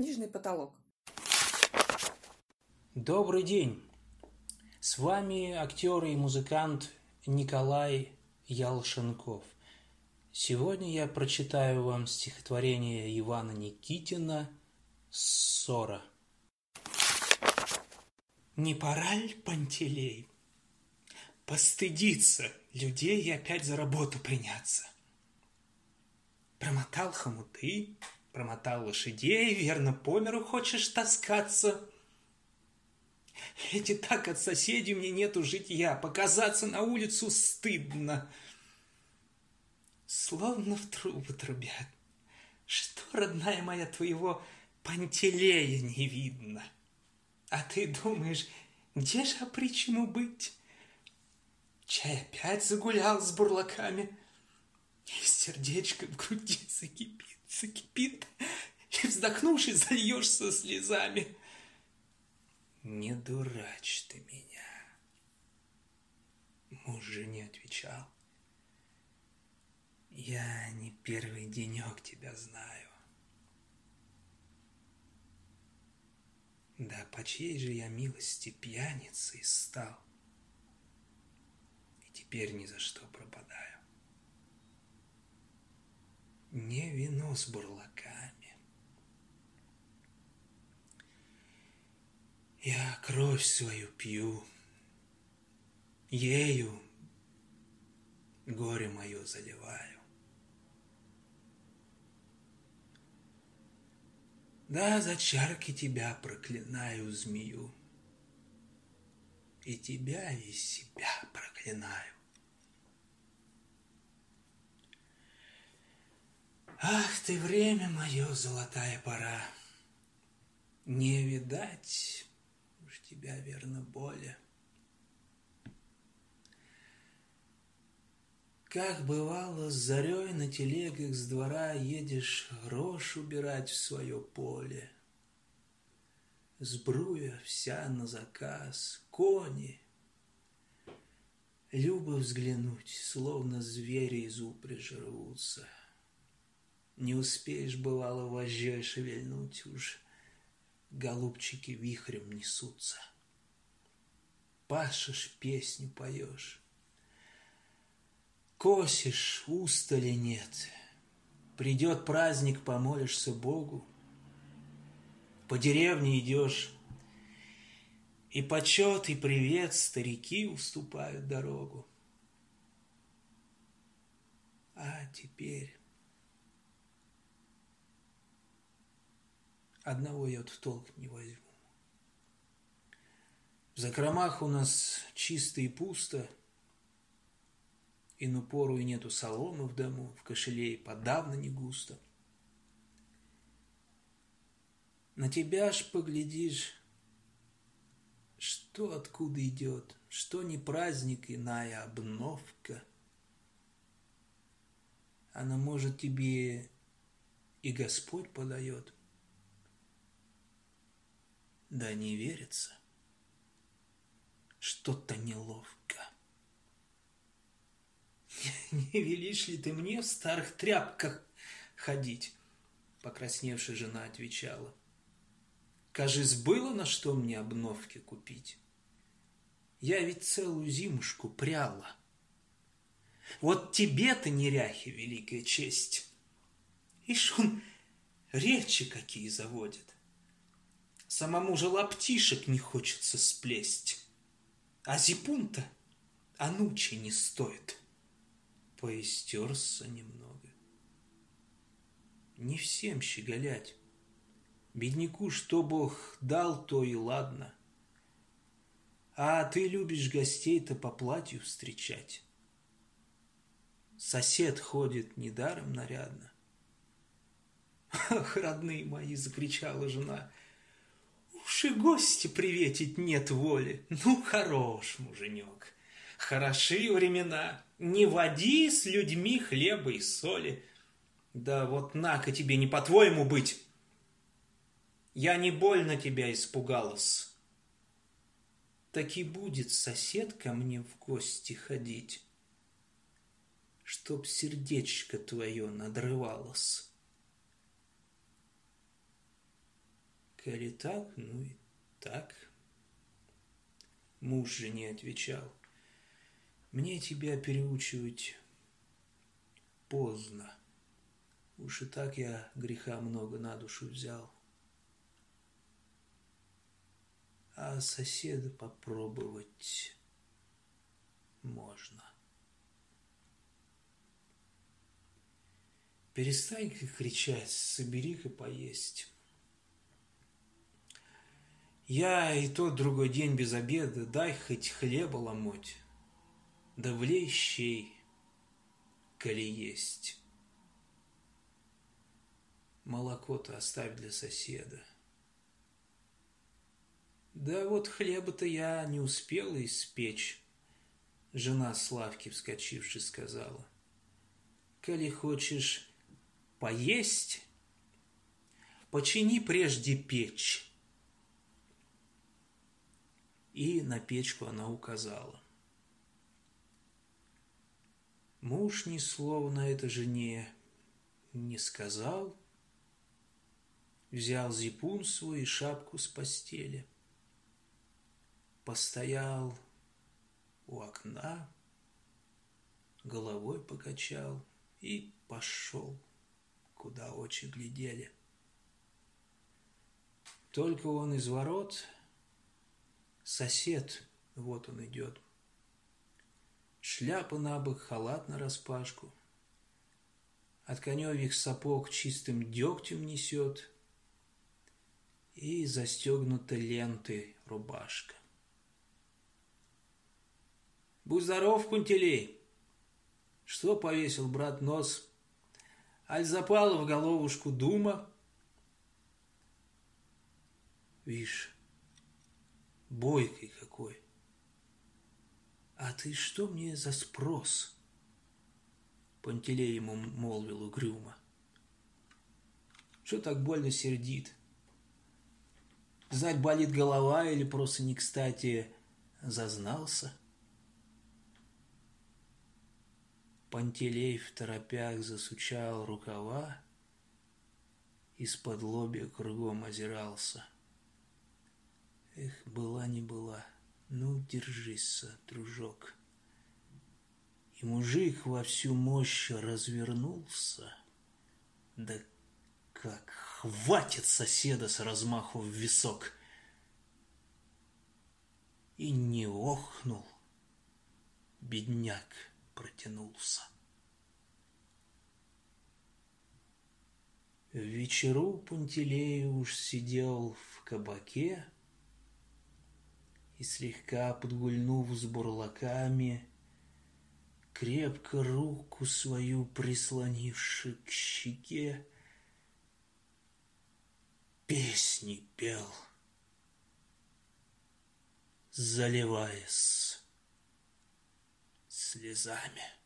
книжный потолок. Добрый день! С вами актер и музыкант Николай Ялшенков. Сегодня я прочитаю вам стихотворение Ивана Никитина «Ссора». Не пора ли, Пантелей, постыдиться людей и опять за работу приняться? Промотал хомуты, промотал лошадей, верно, по миру хочешь таскаться. Эти так от соседей мне нету житья, показаться на улицу стыдно. Словно в трубы трубят. Что, родная моя, твоего Пантелея не видно? А ты думаешь, где же опричему быть? Чай опять загулял с бурлаками, и сердечко в груди закипит, закипит, и, вздохнувши, зальешься слезами. Не дурачь ты меня. Муж же не отвечал. Я не первый денек тебя знаю. Да по чьей же я милости пьяницей стал? И теперь ни за что пропадаю. Не вино с бурлаками. Я кровь свою пью, ею горе мое заливаю. Да, за чарки тебя проклинаю, змею, И тебя, и себя проклинаю. Ах ты, время мое, золотая пора, Не видать уж тебя, верно, боли. Как бывало, с зарей на телегах с двора едешь грош убирать в свое поле. Сбруя вся на заказ, кони. Любо взглянуть, словно звери из упряжи рвутся. Не успеешь, бывало, вожжой шевельнуть, уж голубчики вихрем несутся. Пашешь, песню поешь, Косишь, устали нет. Придет праздник, помолишься Богу. По деревне идешь, и почет, и привет старики уступают дорогу. А теперь... Одного я вот в толк не возьму. В закромах у нас чисто и пусто — Ину пору и нету соломы в дому, в кошеле и подавно не густо. На тебя ж поглядишь, что откуда идет, что не праздник, иная обновка. Она, может, тебе и Господь подает. Да не верится, что-то неловко. Не велишь ли ты мне в старых тряпках ходить? Покрасневшая жена отвечала. Кажись, было на что мне обновки купить. Я ведь целую зимушку пряла. Вот тебе-то, неряхи, великая честь. Ишь он речи какие заводит. Самому же лаптишек не хочется сплесть. А зипунта анучи не стоит поистерся немного. Не всем щеголять. Бедняку что Бог дал, то и ладно. А ты любишь гостей-то по платью встречать. Сосед ходит недаром нарядно. «Ах, родные мои!» — закричала жена. «Уж и гости приветить нет воли. Ну, хорош, муженек, хороши времена!» не води с людьми хлеба и соли. Да вот на-ка тебе не по-твоему быть. Я не больно тебя испугалась. Так и будет сосед ко мне в гости ходить, Чтоб сердечко твое надрывалось. Коли так, ну и так. Муж же не отвечал. Мне тебя переучивать поздно. Уж и так я греха много на душу взял. А соседа попробовать можно. Перестань-ка кричать, собери-ка поесть. Я и тот другой день без обеда, дай хоть хлеба ломоть, да влей щей, коли есть. Молоко-то оставь для соседа. Да вот хлеба-то я не успела испечь, жена Славки, вскочивши, сказала. Коли хочешь поесть, почини прежде печь и на печку она указала. Муж ни слова на это жене не сказал, взял зипун свой и шапку с постели, постоял у окна, головой покачал и пошел, куда очи глядели. Только он из ворот – Сосед, вот он идет. Шляпа на бок, халат на распашку. От коневьих сапог чистым дегтем несет. И застегнута лентой рубашка. Будь здоров, Кунтелей! Что повесил брат нос? Аль запала в головушку дума? Вишь, бойкий какой. А ты что мне за спрос? Пантелей ему молвил угрюмо. Что так больно сердит? Знать, болит голова или просто не кстати зазнался? Пантелей в торопях засучал рукава, из-под лобья кругом озирался — Эх, была не была. Ну, держись, дружок. И мужик во всю мощь развернулся. Да как хватит соседа с размаху в висок. И не охнул. Бедняк протянулся. В вечеру Пантелей уж сидел в кабаке, и слегка подгульнув с бурлаками, крепко руку свою прислонивши к щеке, песни пел, заливаясь слезами.